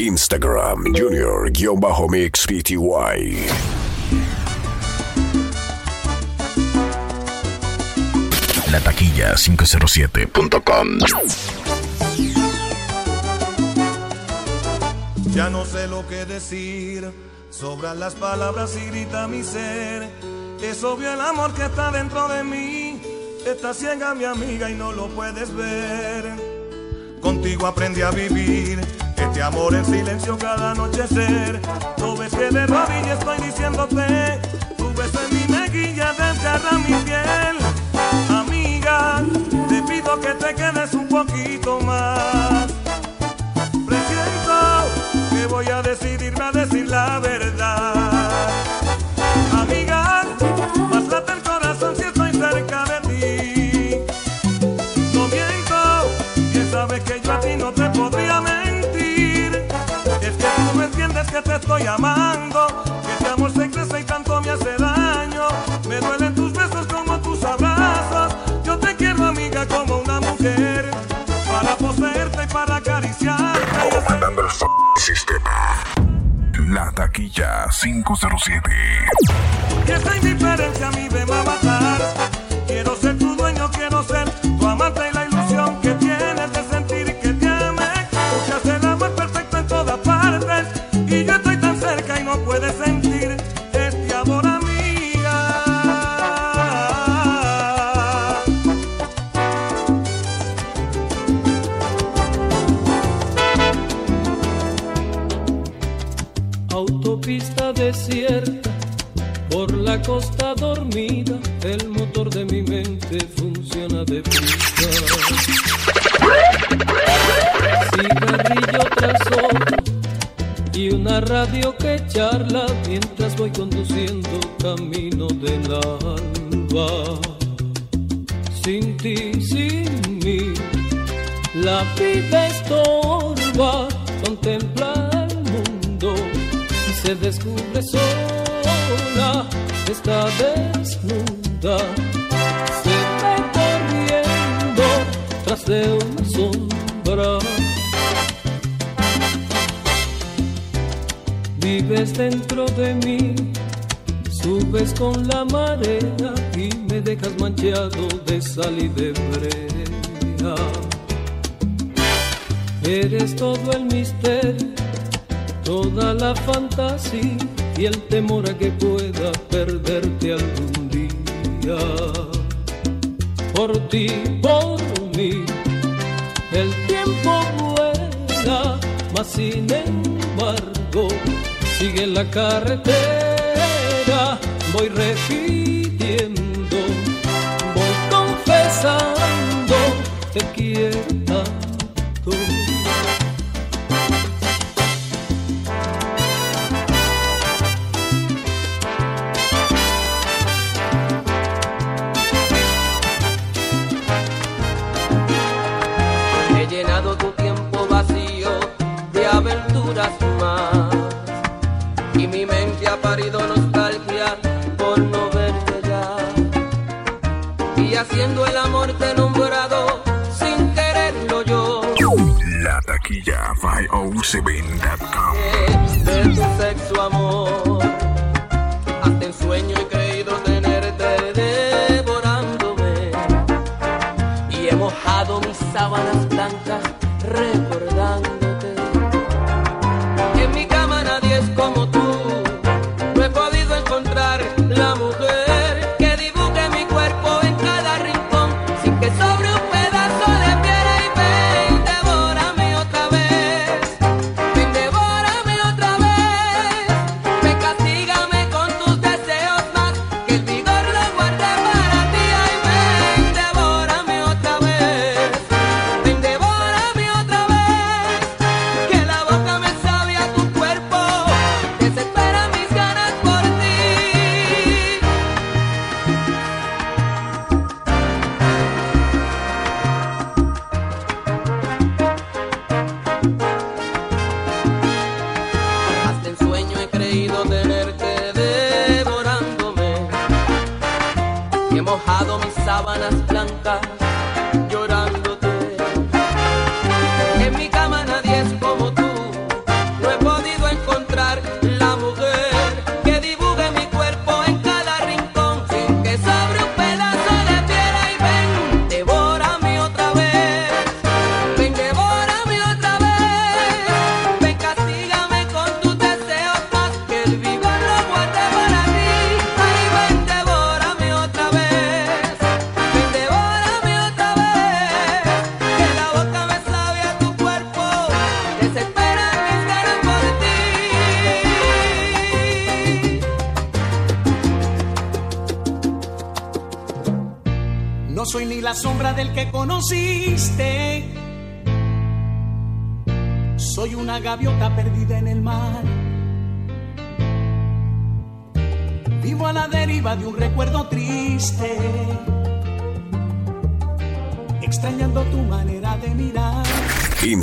Instagram Junior-Mix PTY. La taquilla 507.com. Ya no sé lo que decir, sobran las palabras y grita mi ser. Es obvio el amor que está dentro de mí, está ciega mi amiga y no lo puedes ver. Contigo aprendí a vivir este amor en silencio cada anochecer. No ves que de rodillas estoy diciéndote, tu beso en mi mejilla desgarra mi piel. Amiga, te pido que te quedes un poquito más voy a decidirme a decir la verdad. Que te estoy amando, que este amor se crece y tanto me hace daño. Me duelen tus besos como tus abrazos. Yo te quiero, amiga, como una mujer. Para poseerte y para acariciarte. Sistema. La taquilla 507. Que esta indiferencia a mí me va a matar. Quiero ser tu dueño, quiero ser tu amante y la Autopista desierta, por la costa dormida, el motor de mi mente funciona de prisa. Cigarrillo tras otro y una radio que charla mientras voy conduciendo camino del alba. Sin ti, sin mí, la vida estorba, se descubre sola, está desnuda, se va corriendo tras de una sombra. Vives dentro de mí, subes con la marea 507.com.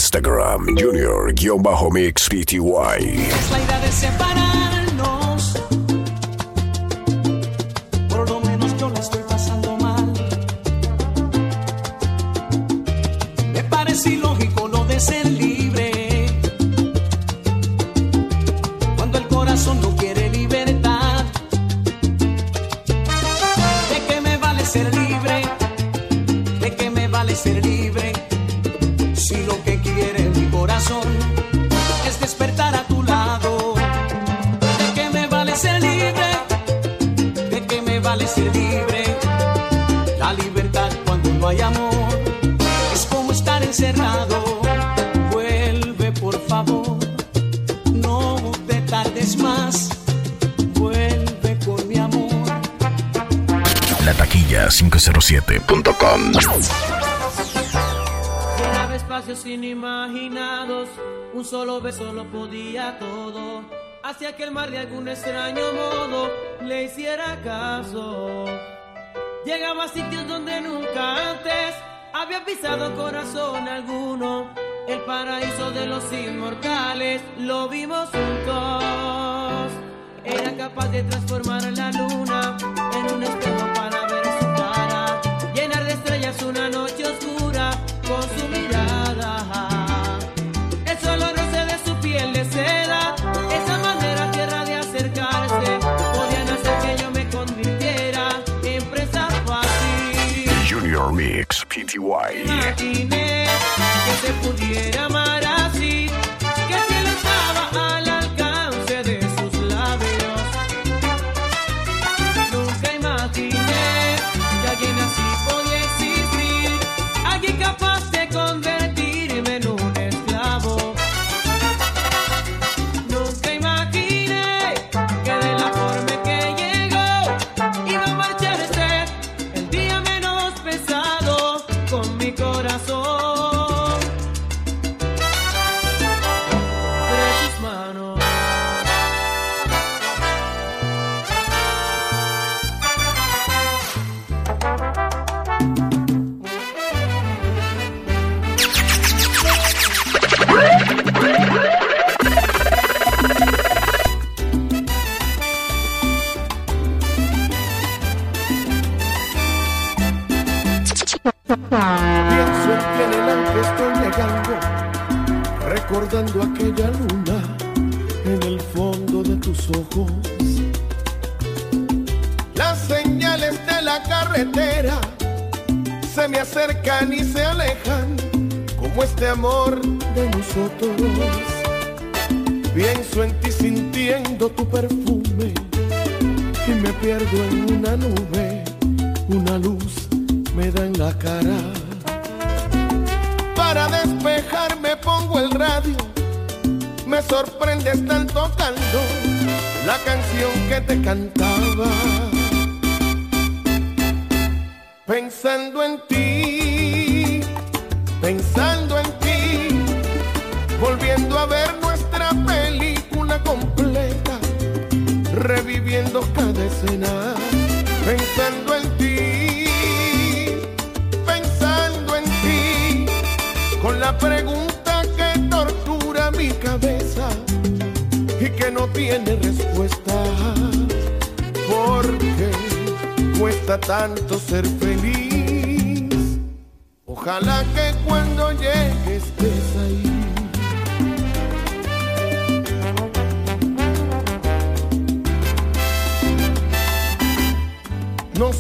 Instagram, junior-mixpty. encerrado. Vuelve por favor, no te tardes más. Vuelve con mi amor. La taquilla 507.com. Llenaba espacios inimaginados, un solo beso lo podía todo. Hacia que el mar de algún extraño modo le hiciera caso. Llegaba a sitios donde nunca antes había pisado corazón alguno, el paraíso de los inmortales, lo vimos juntos. Era capaz de transformar a la luna en un espejo para ver su cara, llenar de estrellas una noche oscura con Pty. No imaginé que se pudiera amar así.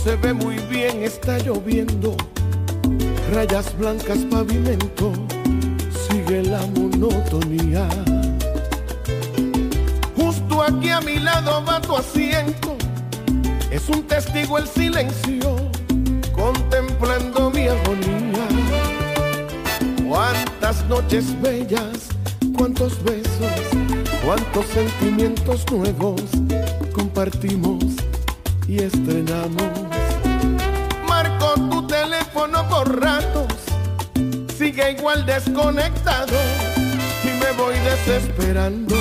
se ve muy bien, está lloviendo. Rayas blancas, pavimento, sigue la monotonía. Justo aquí a mi lado va tu asiento, es un testigo el silencio, contemplando mi agonía. Cuántas noches bellas, cuántos besos, cuántos sentimientos nuevos compartimos y estrenamos teléfono por ratos sigue igual desconectado y me voy desesperando.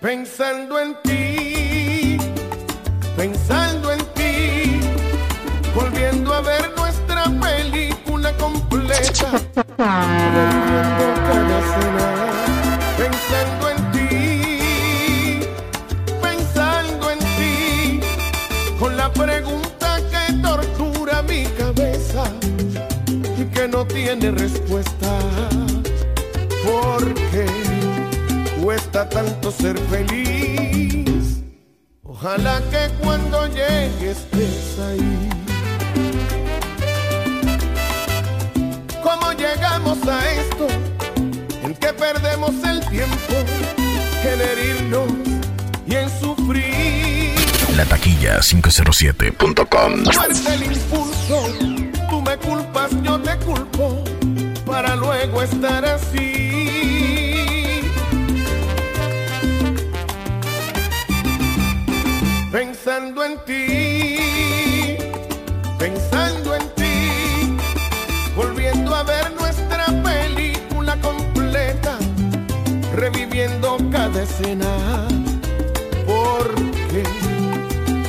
Pensando en ti, pensando en ti, volviendo a ver nuestra película completa. no tiene respuesta. Porque cuesta tanto ser feliz. Ojalá que cuando llegues estés ahí. ¿Cómo llegamos a esto? En que perdemos el tiempo, en herirnos y en sufrir. La taquilla 507.com. Fuerte el impulso, tú me culpas estar así. Pensando en ti, pensando en ti, volviendo a ver nuestra película completa, reviviendo cada escena. Porque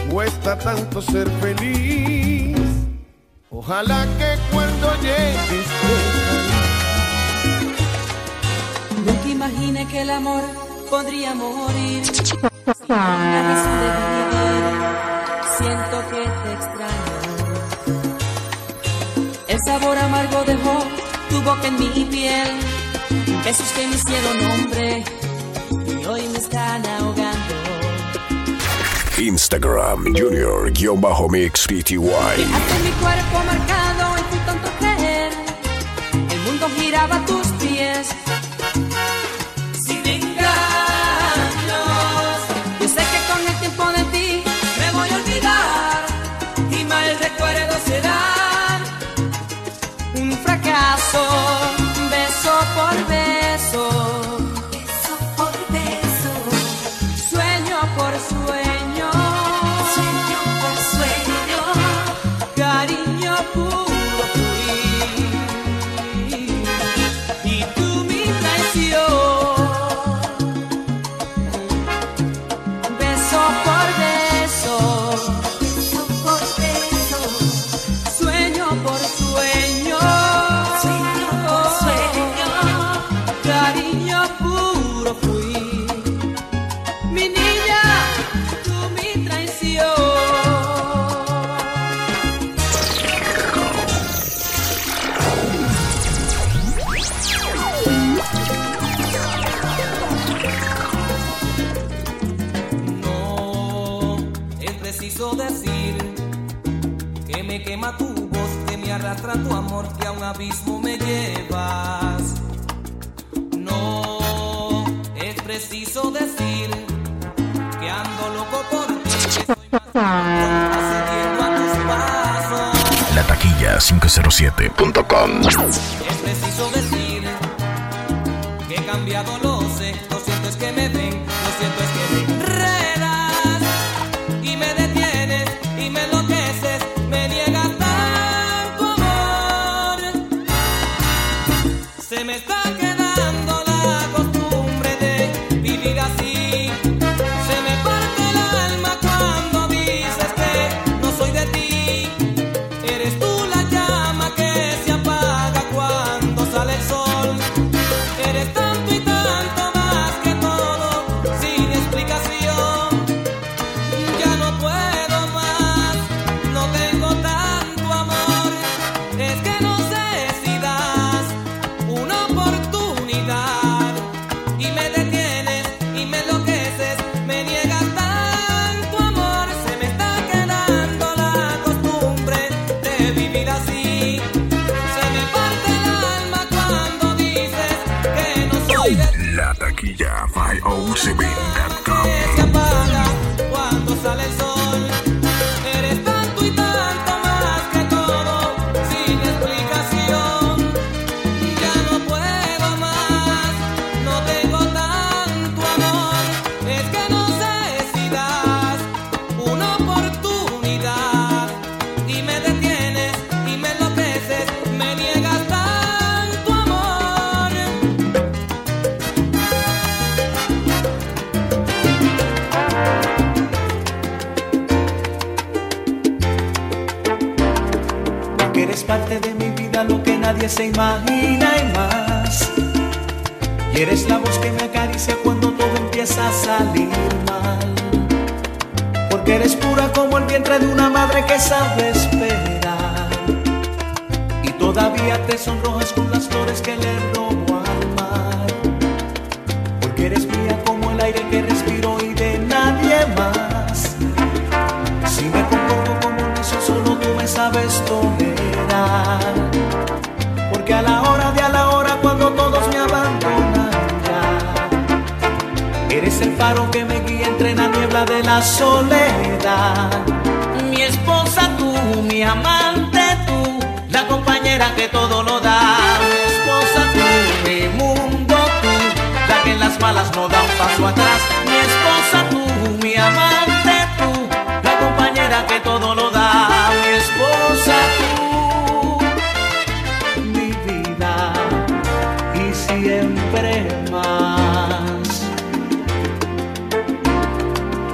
cuesta tanto ser feliz. Ojalá que cuando llegues imaginé que el amor podría morir. Siento que te extraño. El sabor amargo dejó tu boca en mi piel. Besos que me hicieron hombre y hoy me están ahogando. Instagram Junior-Mix Pty. Mi cuerpo marcado en tu tanto creer. El mundo giraba a tus pies 997.com. que sabe esperar. Y todavía te sonrojas con las flores que le robo al mar. Porque eres mía como el aire que respiro y de nadie más. Si me comporto como un necio, solo tú me sabes tolerar. Porque a la hora de a la hora, cuando todos me abandonan ya, eres el faro que me guía entre la niebla de la soledad. Mi amante tú, la compañera que todo lo da. Mi esposa tú, mi mundo tú, la que en las malas no da un paso atrás. Mi esposa tú, mi amante tú, la compañera que todo lo da. Mi esposa tú, mi vida y siempre más.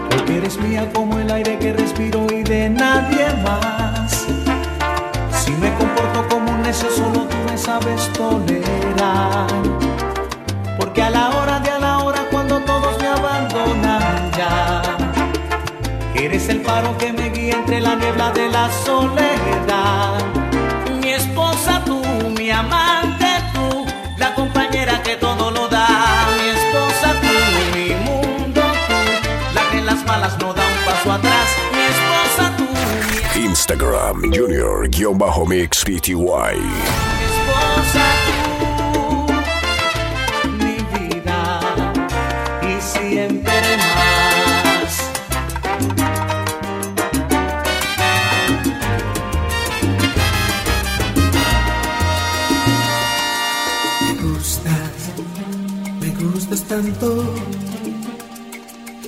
Porque eres mía como el aire que respiro y de nadie más. Necio, solo tú me sabes tolerar. Porque a la hora de a la hora, cuando todos me abandonan ya, eres el faro que me guía entre la niebla de la soledad. Instagram Junior-Mix Pty. esposa tú, mi vida y siempre más. Me gustas, me gustas tanto.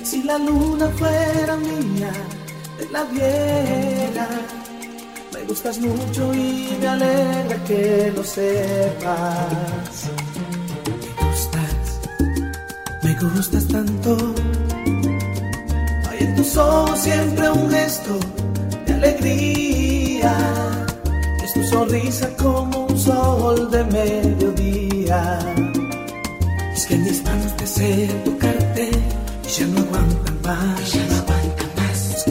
Si la luna fuera mía, la viera. Me gustas mucho y me alegra que lo sepas. Me gustas, me gustas tanto. Hay en tus ojos siempre un gesto de alegría. Es tu sonrisa como un sol de mediodía. Es que mis manos deseo tocarte y ya no aguantan más.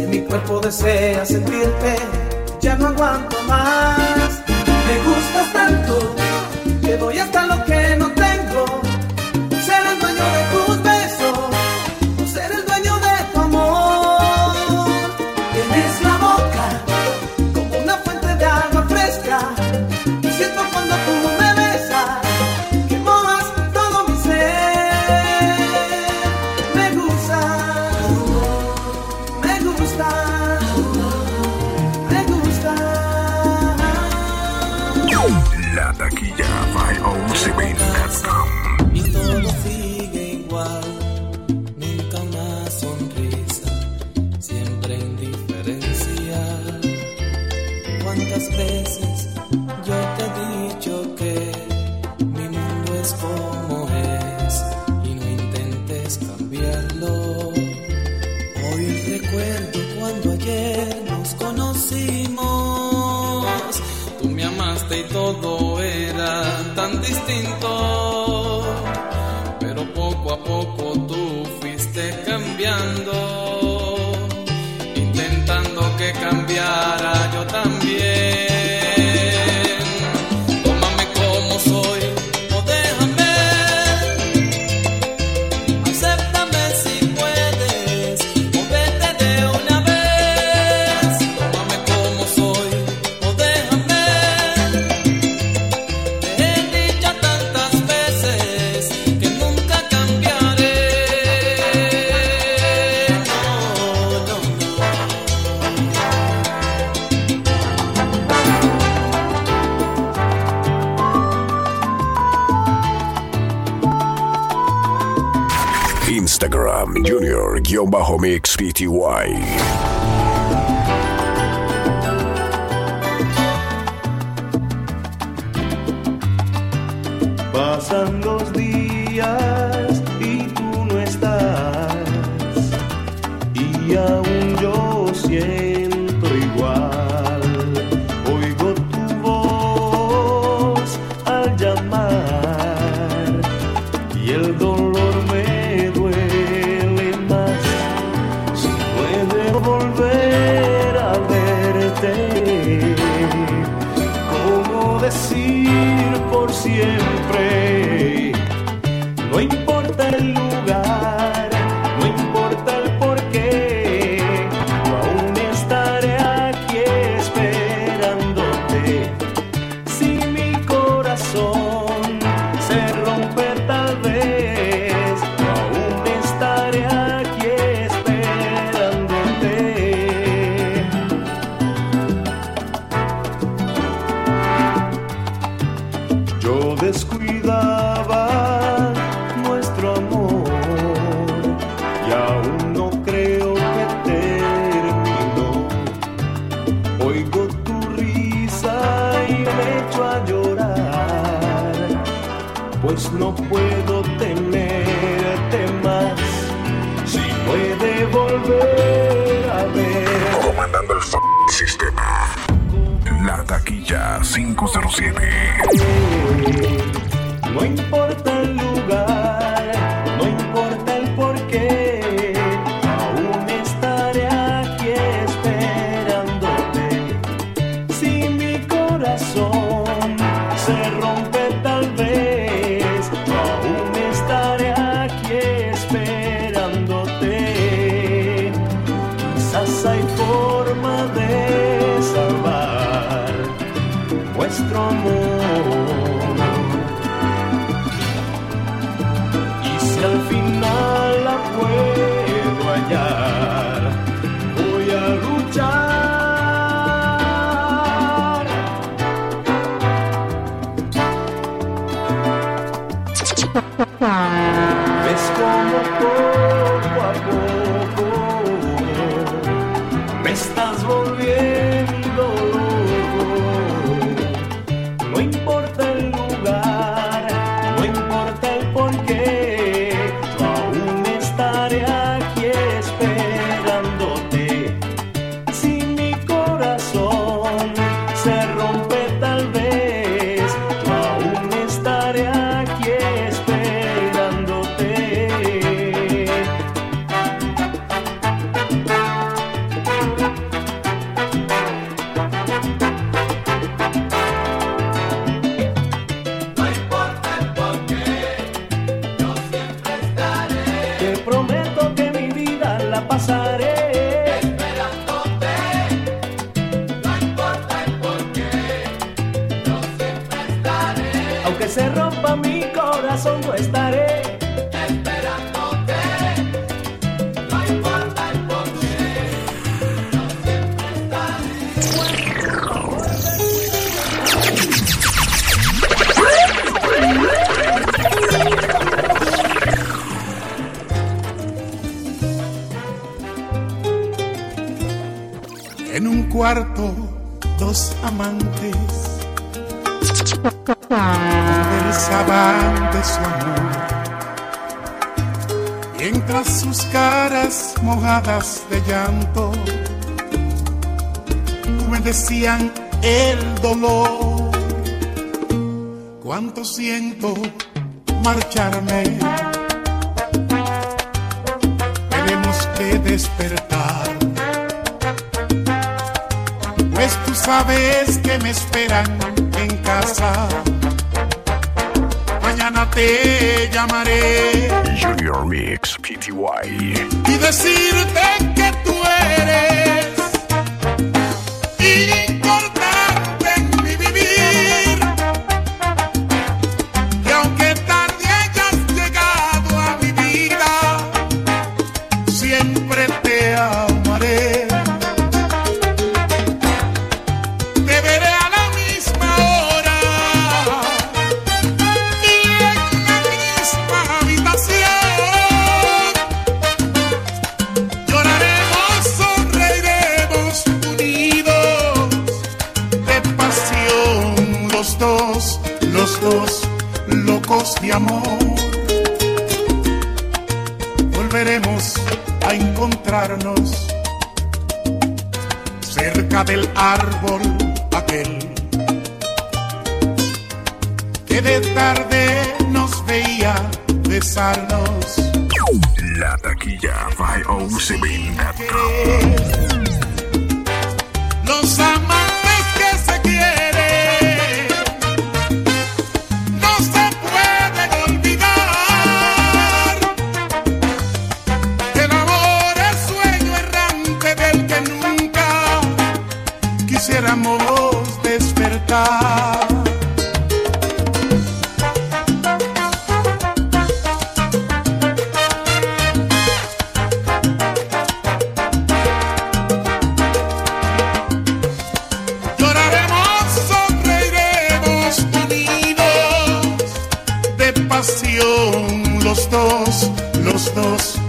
Mi cuerpo desea sentirte, ya no aguanto más. Me gustas tanto que voy hasta PTY. descuidaba nuestro amor y aún no creo que terminó. Oigo tu risa y me echo a llorar, pues no puedo tenerte más. Si puede volver a ver. Comandando el sistema. La taquilla 507. maldecían el dolor. Cuánto siento marcharme. Tenemos que despertar. Pues tú sabes que me esperan en casa. Mañana te llamaré. Junior Mix PTY. Y decirte los dos, los dos,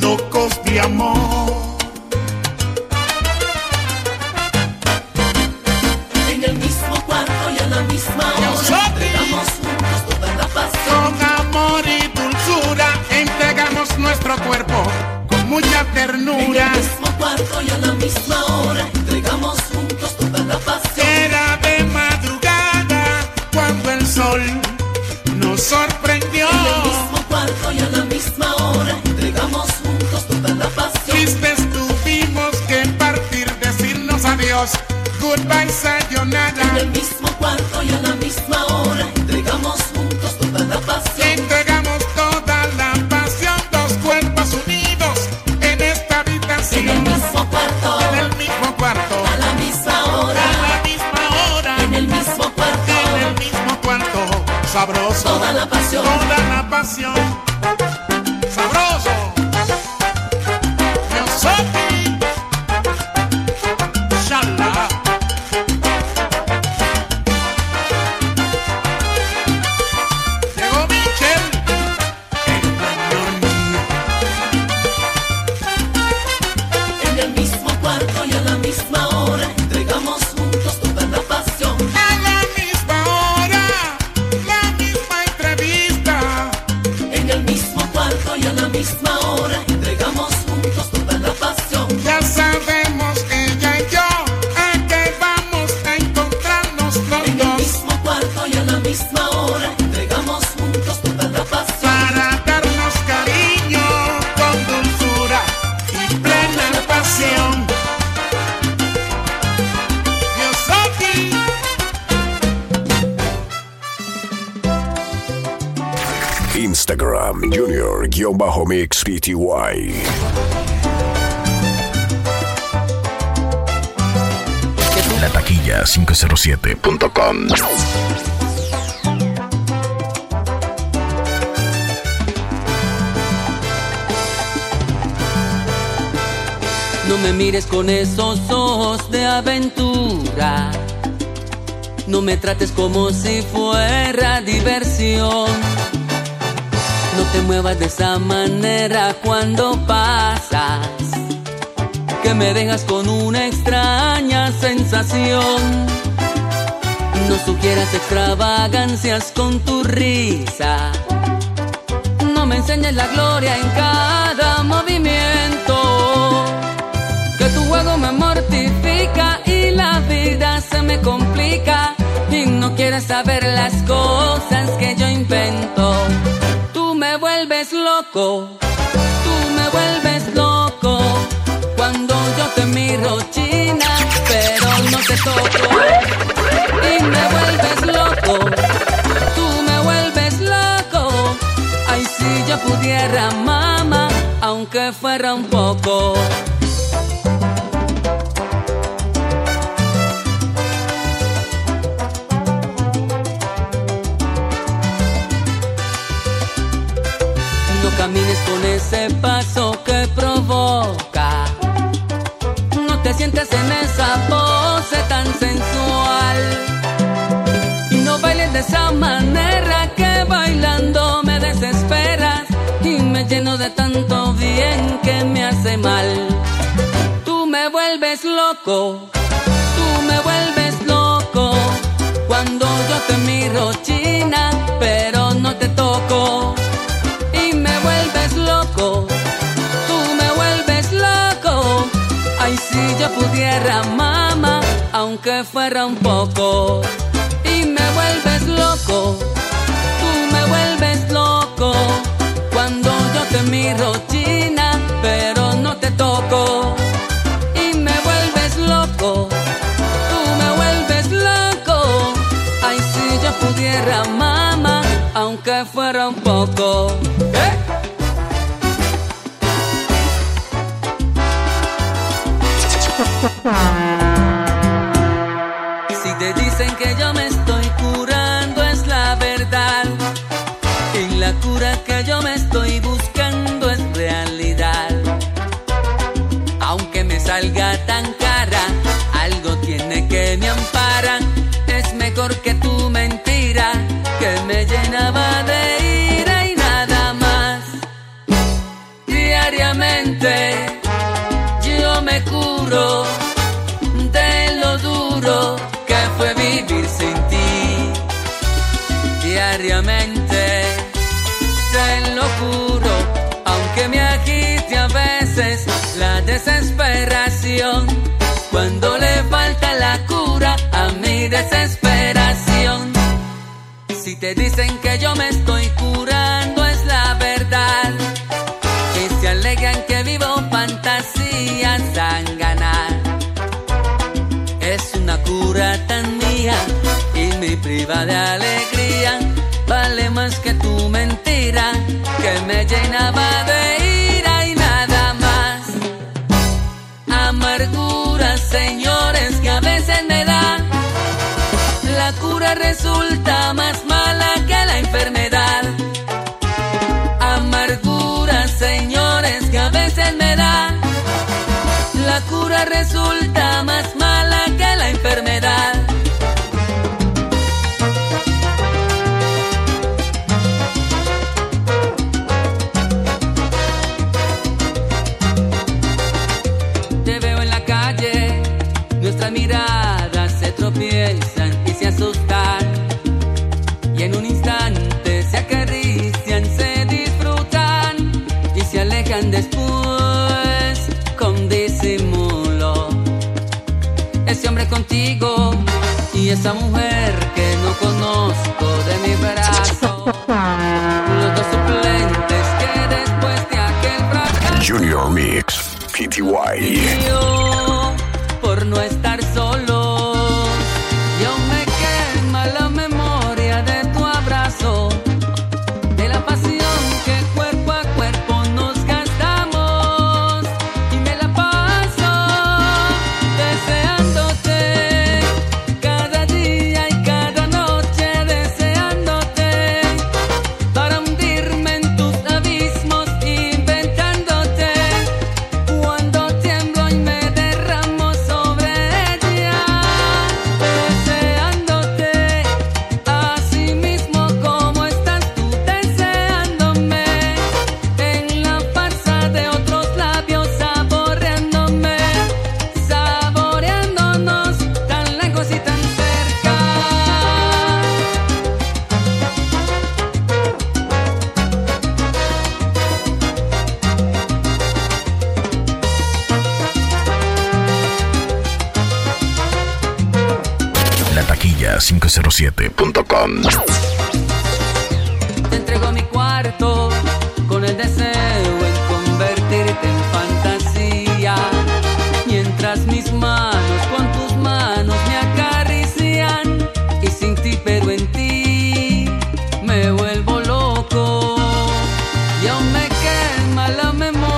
locos de amor. La 3TY. La taquilla 507.com. No me mires con esos ojos de aventura. No me trates como si fuera diversión. No te muevas de esa manera cuando pasas. Que me dejas con una extraña sensación. No sugieras extravagancias con tu risa. No me enseñes la gloria en cada movimiento. Que tu juego me mortifica y la vida se me complica. Y no quieres saber las cosas que yo invento. Me vuelves loco, tú me vuelves loco. Cuando yo te miro china, pero no te toco. Y me vuelves loco, tú me vuelves loco. Ay, si yo pudiera, mamá, aunque fuera un poco. Camines con ese paso que provoca. No te sientes en esa pose tan sensual. Y no bailes de esa manera que bailando me desesperas. Y me lleno de tanto bien que me hace mal. Tú me vuelves loco, tú me vuelves loco. Cuando yo te miro china, pero no te toco vuelves loco. Tú me vuelves loco. Ay, si yo pudiera, mamá, aunque fuera un poco. Y me vuelves loco. Tú me vuelves loco. Cuando yo te miro china, pero no te toco. Y me vuelves loco. Tú me vuelves loco. Ay, si yo pudiera, mamá, aunque fuera un poco. ¿Eh? Te dicen que yo me estoy curando es la verdad. Y se alegan que vivo fantasías tan ganar. Es una cura tan mía y me priva de alegría. Vale más que tu mentira que me llenaba de ira y nada más. Amargura, señores, que a veces me da. La cura resulta más cura resulta más mala que la enfermedad. Contigo y esa mujer que no conozco de mi brazo. Los dos suplentes que después de aquel fracaso. Junior Mix, PTY. Me quema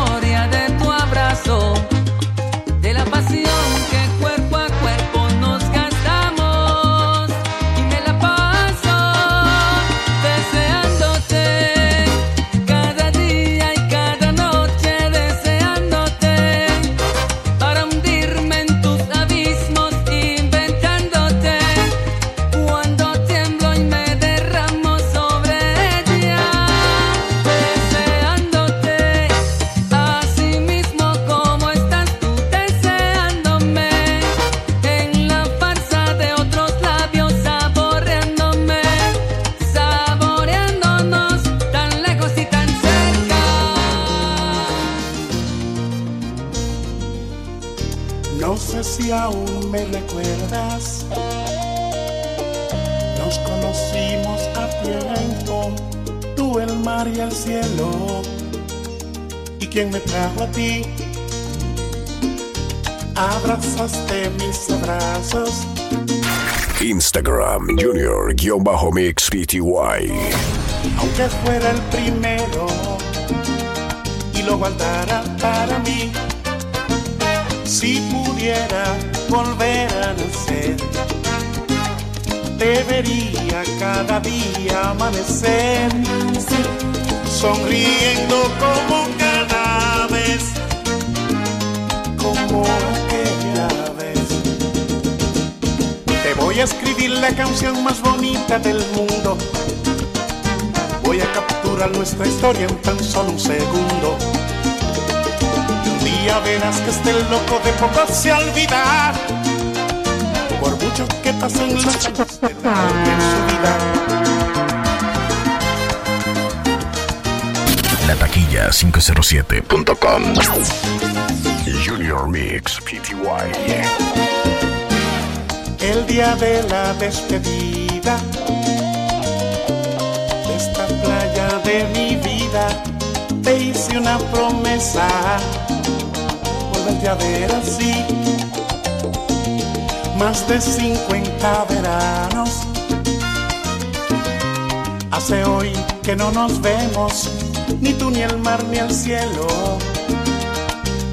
ti? Abrazaste mis abrazos. Instagram Junior-Mix PTY. aunque fuera el primero y lo guardara para mí. Si pudiera volver a nacer, te vería cada día amanecer, sonriendo como cada como aquella vez. Te voy a escribir la canción más bonita del mundo. Voy a capturar nuestra historia en tan solo un segundo. Y un día verás que este loco de poco se olvidar. Por mucho que pasen los años de en su vida. La taquilla 507.com. Junior Mix PTY. El día de la despedida de esta playa de mi vida, te hice una promesa. Volverte a ver así. Más de 50 veranos. Hace hoy que no nos vemos ni tú ni el mar ni el cielo,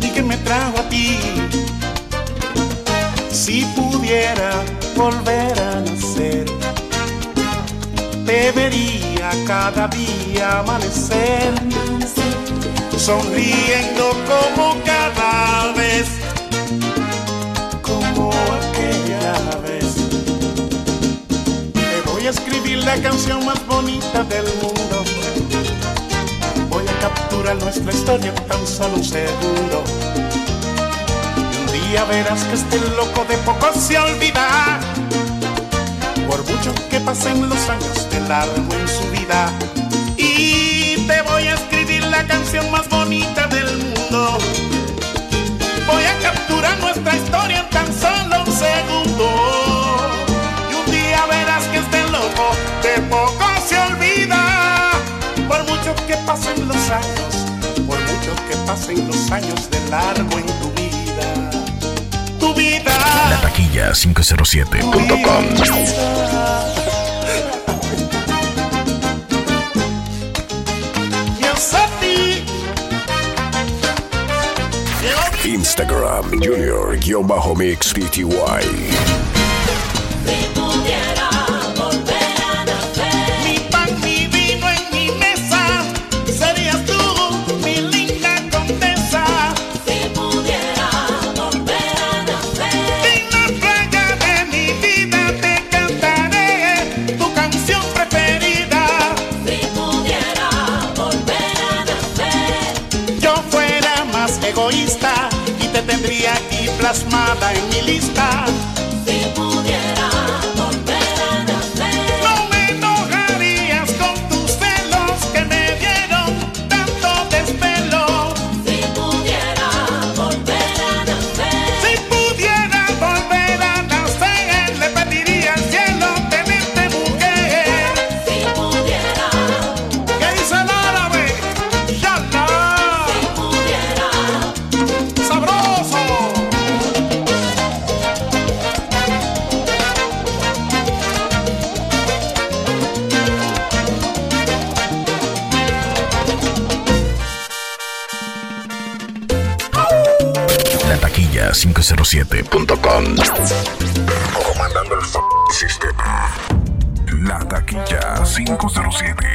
y que me trajo a ti. Si pudiera volver a nacer, te vería cada día amanecer, sonriendo como cada vez, como aquella vez. Te voy a escribir la canción más bonita del mundo. Voy a capturar nuestra historia tan solo un segundo. Y un día verás que este loco de poco se olvida. Por mucho que pasen los años de largo en su vida. Y te voy a escribir la canción más bonita del mundo. Voy a capturar nuestra historia pasen los años de largo en tu vida. Tu vida. La taquilla 507.com. Yes, a ti. Instagram Junior-Mix PTY. Aquí plasmada en mi taquilla 507.com. Comandando el f sistema. La taquilla 507.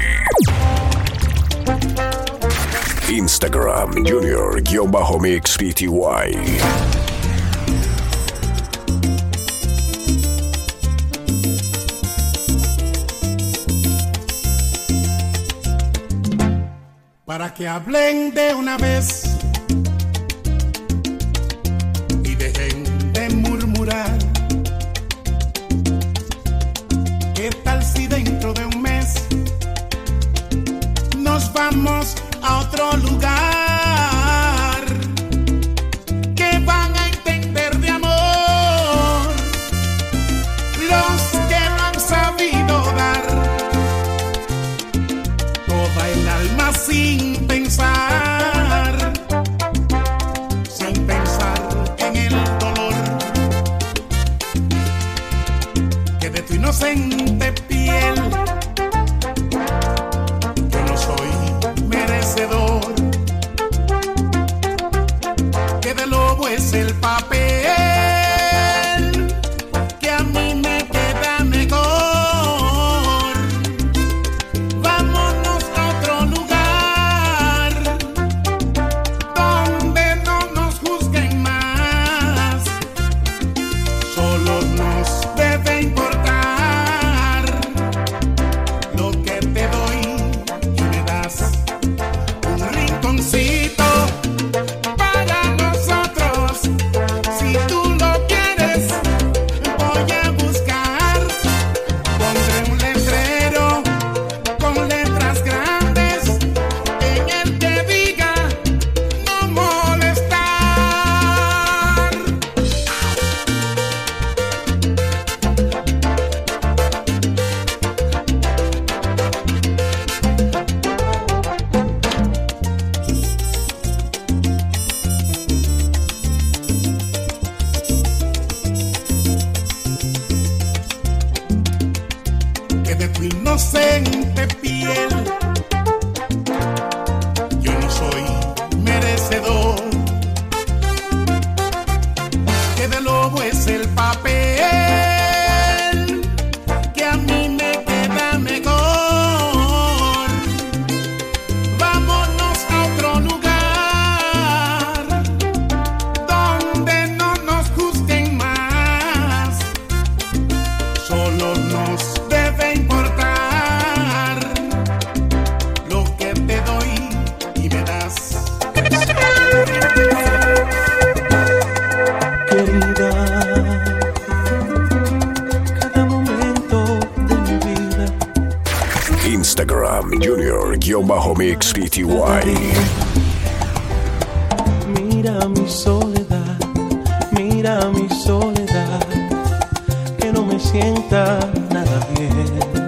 Instagram Junior-Mix PTY. Para que hablen de una vez sienta nada bien.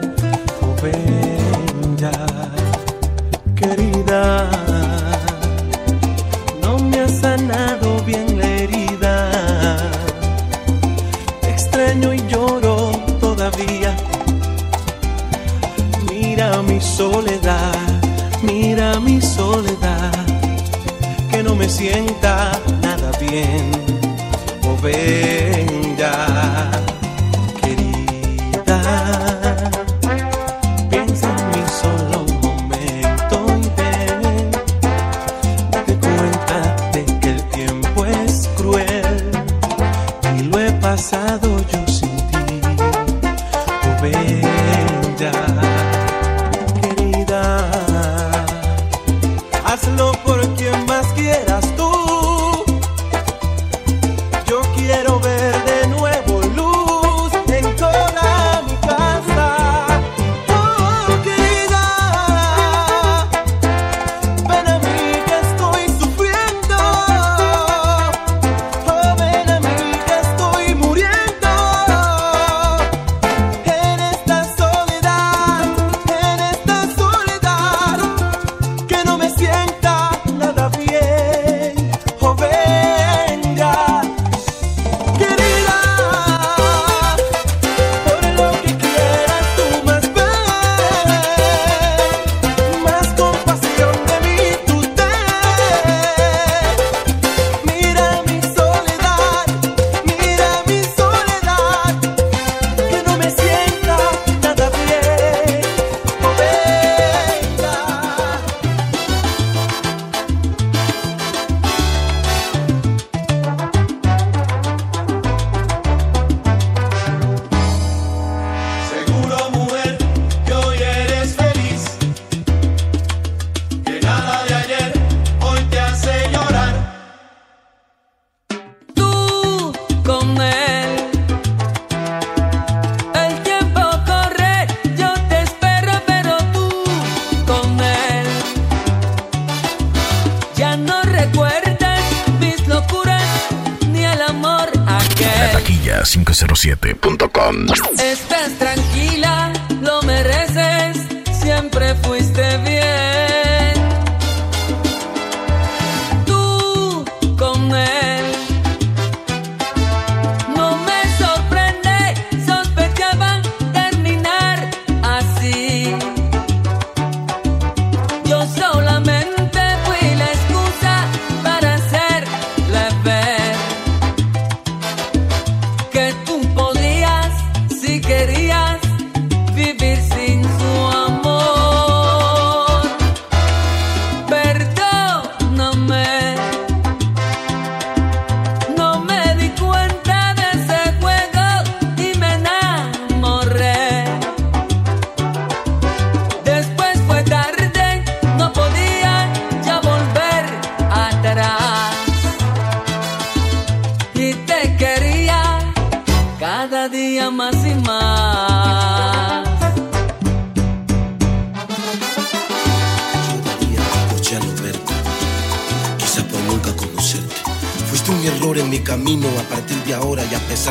997.com.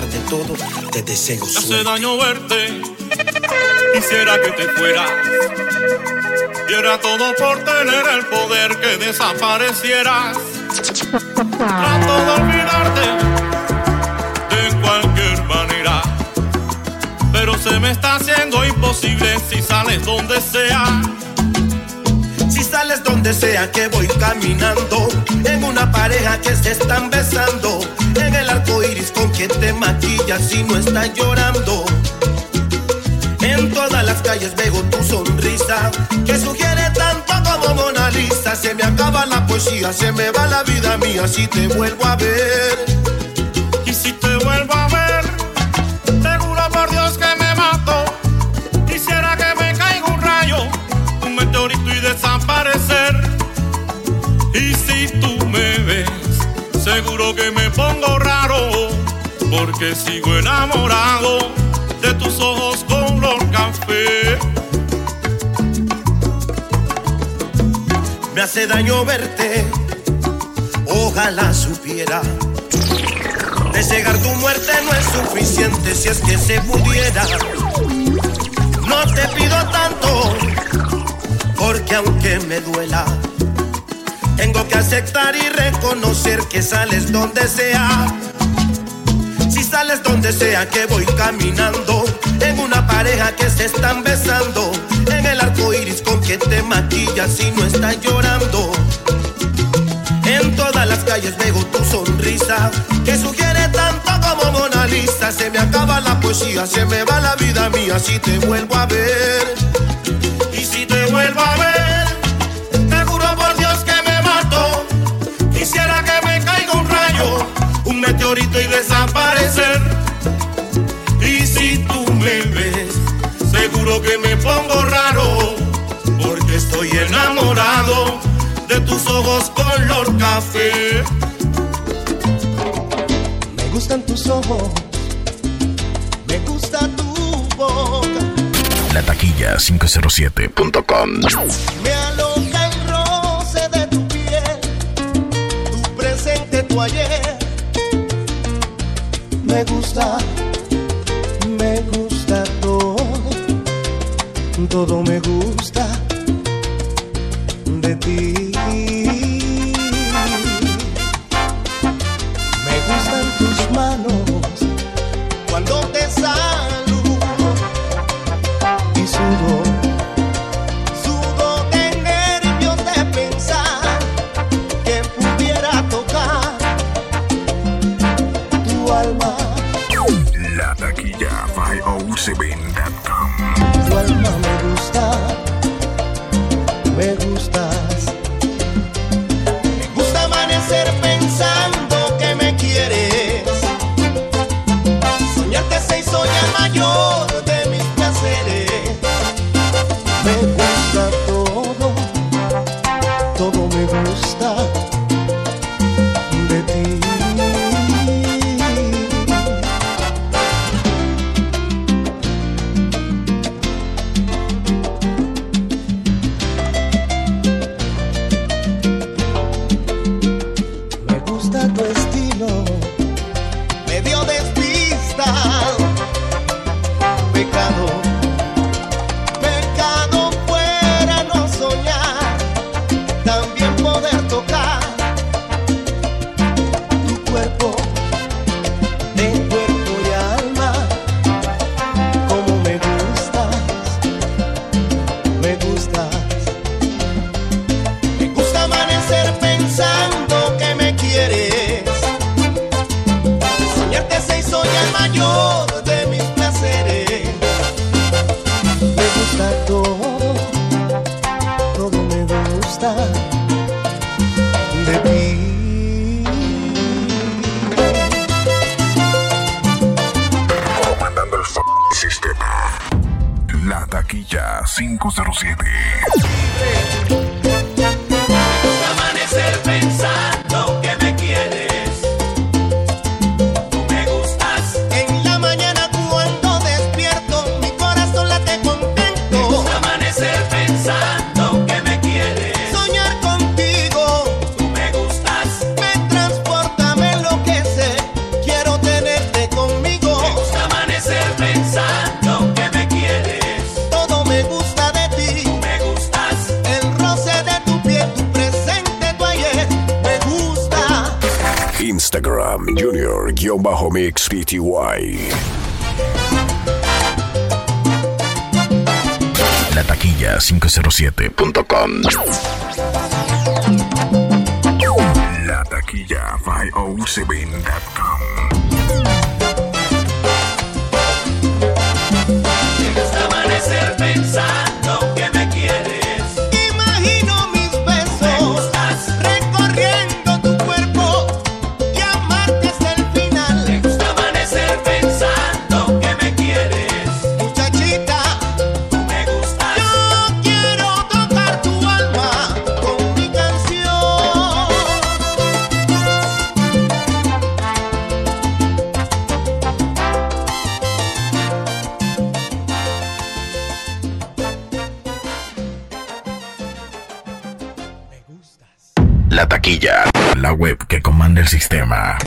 pesarte todo, te deseo. Hace daño verte, quisiera que te fueras. Y era todo por tener el poder que desaparecieras. Trato de olvidarte de cualquier manera, pero se me está haciendo imposible si sales donde sea. Si sales donde sea que voy caminando, en una pareja que se están besando el arco con quien te maquillas si no estás llorando. En todas las calles veo tu sonrisa que sugiere tanto como Mona Lisa. Se me acaba la poesía, se me va la vida mía si te vuelvo a ver. Y si te vuelvo a ver, seguro por Dios que me mato. Quisiera que me caiga un rayo, un meteorito y desaparecer. Y si tú seguro que me pongo raro, porque sigo enamorado de tus ojos color café. Me hace daño verte, ojalá supiera. De cegar tu muerte no es suficiente si es que se pudiera. No te pido tanto, porque aunque me duela, tengo que aceptar y reconocer que sales donde sea. Si sales donde sea que voy caminando, en una pareja que se están besando, en el arco iris con que te maquillas y no estás llorando. En todas las calles veo tu sonrisa, que sugiere tanto como Mona Lisa. Se me acaba la poesía, se me va la vida mía si te vuelvo a ver. Y si te vuelvo a ver, un meteorito y desaparecer. Y si tú me ves, seguro que me pongo raro, porque estoy enamorado de tus ojos color café. Me gustan tus ojos, me gusta tu boca. La taquilla 507.com. Me gusta, me gusta todo, todo me gusta de ti. 507. 3TY. La taquilla 507.com. La taquilla 507. La web que comanda el sistema.